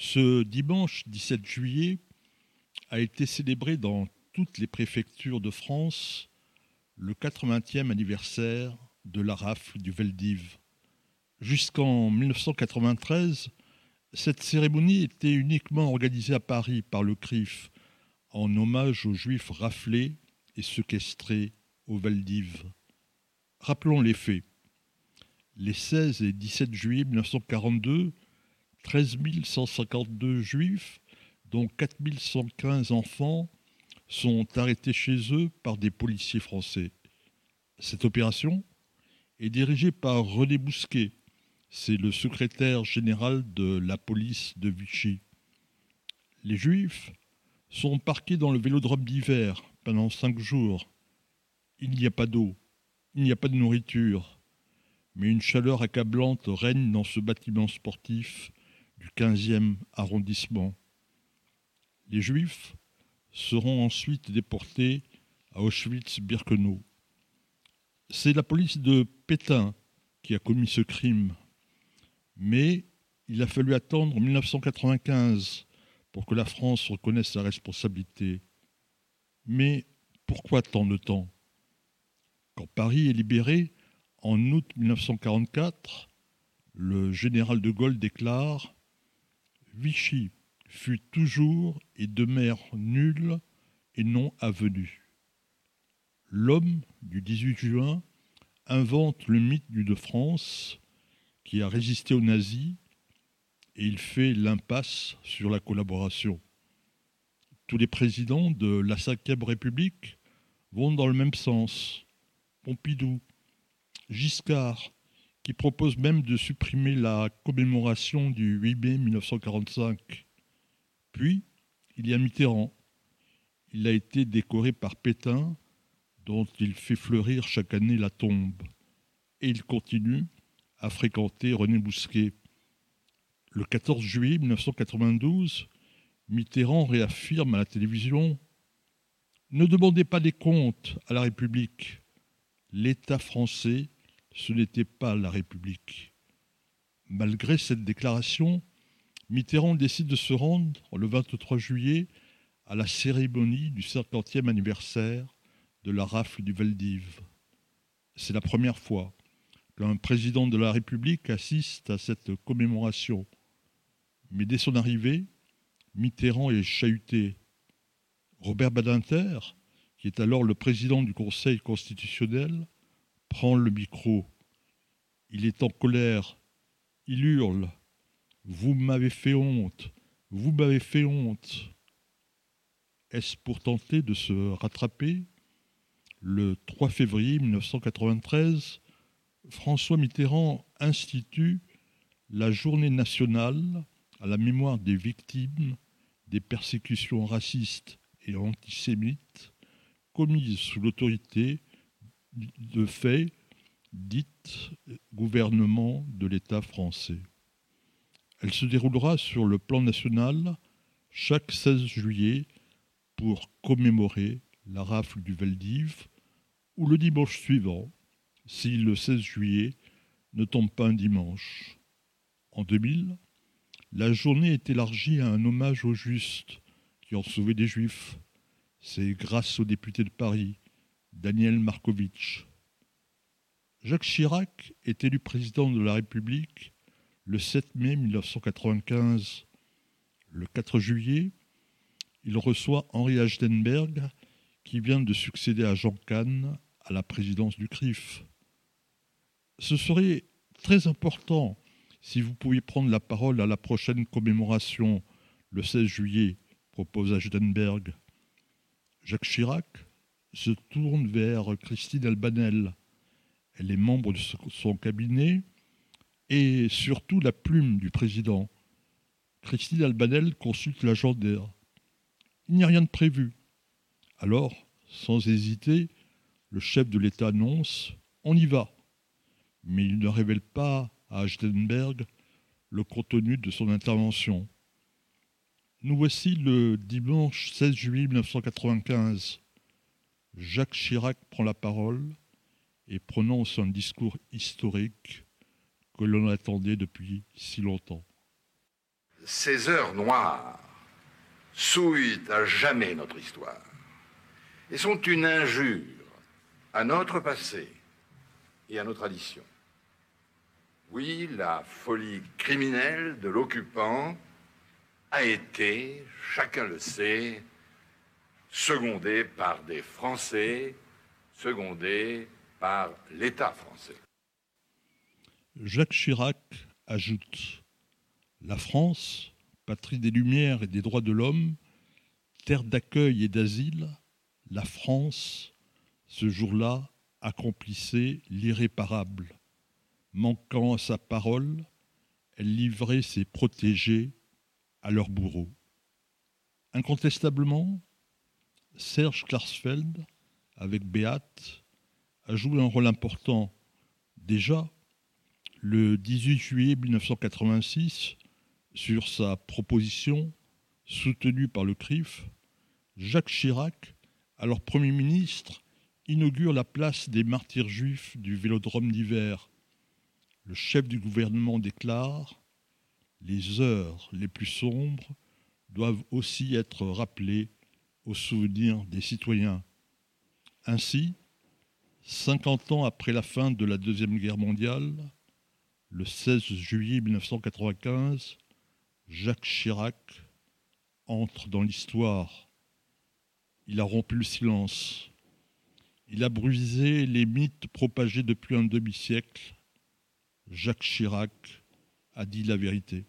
Ce dimanche 17 juillet a été célébré dans toutes les préfectures de France le 80e anniversaire de la rafle du Veldiv. Jusqu'en 1993, cette cérémonie était uniquement organisée à Paris par le CRIF en hommage aux juifs raflés et séquestrés au Veldiv. Rappelons les faits. Les 16 et 17 juillet 1942, 13 152 juifs, dont 4 115 enfants, sont arrêtés chez eux par des policiers français. Cette opération est dirigée par René Bousquet, c'est le secrétaire général de la police de Vichy. Les Juifs sont parqués dans le vélodrome d'hiver pendant cinq jours. Il n'y a pas d'eau, il n'y a pas de nourriture, mais une chaleur accablante règne dans ce bâtiment sportif du 15e arrondissement. Les Juifs seront ensuite déportés à Auschwitz-Birkenau. C'est la police de Pétain qui a commis ce crime mais il a fallu attendre 1995 pour que la France reconnaisse sa responsabilité. Mais pourquoi tant de temps? Quand Paris est libéré, en août 1944, le général de Gaulle déclare Vichy fut toujours et demeure nul et non avenu. L'homme du 18 juin invente le mythe du de France qui a résisté aux nazis et il fait l'impasse sur la collaboration. Tous les présidents de la Ve République vont dans le même sens. Pompidou, Giscard, qui propose même de supprimer la commémoration du 8 mai 1945. Puis, il y a Mitterrand. Il a été décoré par Pétain, dont il fait fleurir chaque année la tombe. Et il continue a fréquenté René Bousquet. Le 14 juillet 1992, Mitterrand réaffirme à la télévision Ne demandez pas des comptes à la République. L'État français, ce n'était pas la République. Malgré cette déclaration, Mitterrand décide de se rendre le 23 juillet à la cérémonie du 50e anniversaire de la rafle du Veldiv. C'est la première fois qu'un président de la République assiste à cette commémoration. Mais dès son arrivée, Mitterrand est chahuté. Robert Badinter, qui est alors le président du Conseil constitutionnel, prend le micro. Il est en colère. Il hurle. Vous m'avez fait honte. Vous m'avez fait honte. Est-ce pour tenter de se rattraper? Le 3 février 1993, François Mitterrand institue la journée nationale à la mémoire des victimes des persécutions racistes et antisémites commises sous l'autorité de faits dites gouvernement de l'État français. Elle se déroulera sur le plan national chaque 16 juillet pour commémorer la rafle du Veldiv ou le dimanche suivant si le 16 juillet ne tombe pas un dimanche. En 2000, la journée est élargie à un hommage aux justes qui ont sauvé des juifs. C'est grâce au député de Paris, Daniel Markovitch. Jacques Chirac est élu président de la République le 7 mai 1995. Le 4 juillet, il reçoit Henri Achtenberg, qui vient de succéder à Jean Kahn à la présidence du CRIF ce serait très important si vous pouviez prendre la parole à la prochaine commémoration le 16 juillet, propose Agenberg. Jacques Chirac se tourne vers Christine Albanel. Elle est membre de son cabinet et surtout la plume du président. Christine Albanel consulte l'agenda. Il n'y a rien de prévu. Alors, sans hésiter, le chef de l'État annonce On y va mais il ne révèle pas à Achtenberg le contenu de son intervention. Nous voici le dimanche 16 juillet 1995. Jacques Chirac prend la parole et prononce un discours historique que l'on attendait depuis si longtemps. ces heures noires souillent à jamais notre histoire et sont une injure à notre passé et à nos traditions. Oui, la folie criminelle de l'occupant a été, chacun le sait, secondée par des Français, secondée par l'État français. Jacques Chirac ajoute La France, patrie des Lumières et des droits de l'homme, terre d'accueil et d'asile, la France, ce jour-là, accomplissait l'irréparable. Manquant à sa parole, elle livrait ses protégés à leurs bourreaux. Incontestablement, Serge Klarsfeld, avec Beat, a joué un rôle important. Déjà, le 18 juillet 1986, sur sa proposition, soutenue par le CRIF, Jacques Chirac, alors Premier ministre, inaugure la place des martyrs juifs du Vélodrome d'hiver. Le chef du gouvernement déclare Les heures les plus sombres doivent aussi être rappelées au souvenir des citoyens. Ainsi, 50 ans après la fin de la Deuxième Guerre mondiale, le 16 juillet 1995, Jacques Chirac entre dans l'histoire. Il a rompu le silence. Il a brisé les mythes propagés depuis un demi-siècle. Jacques Chirac a dit la vérité.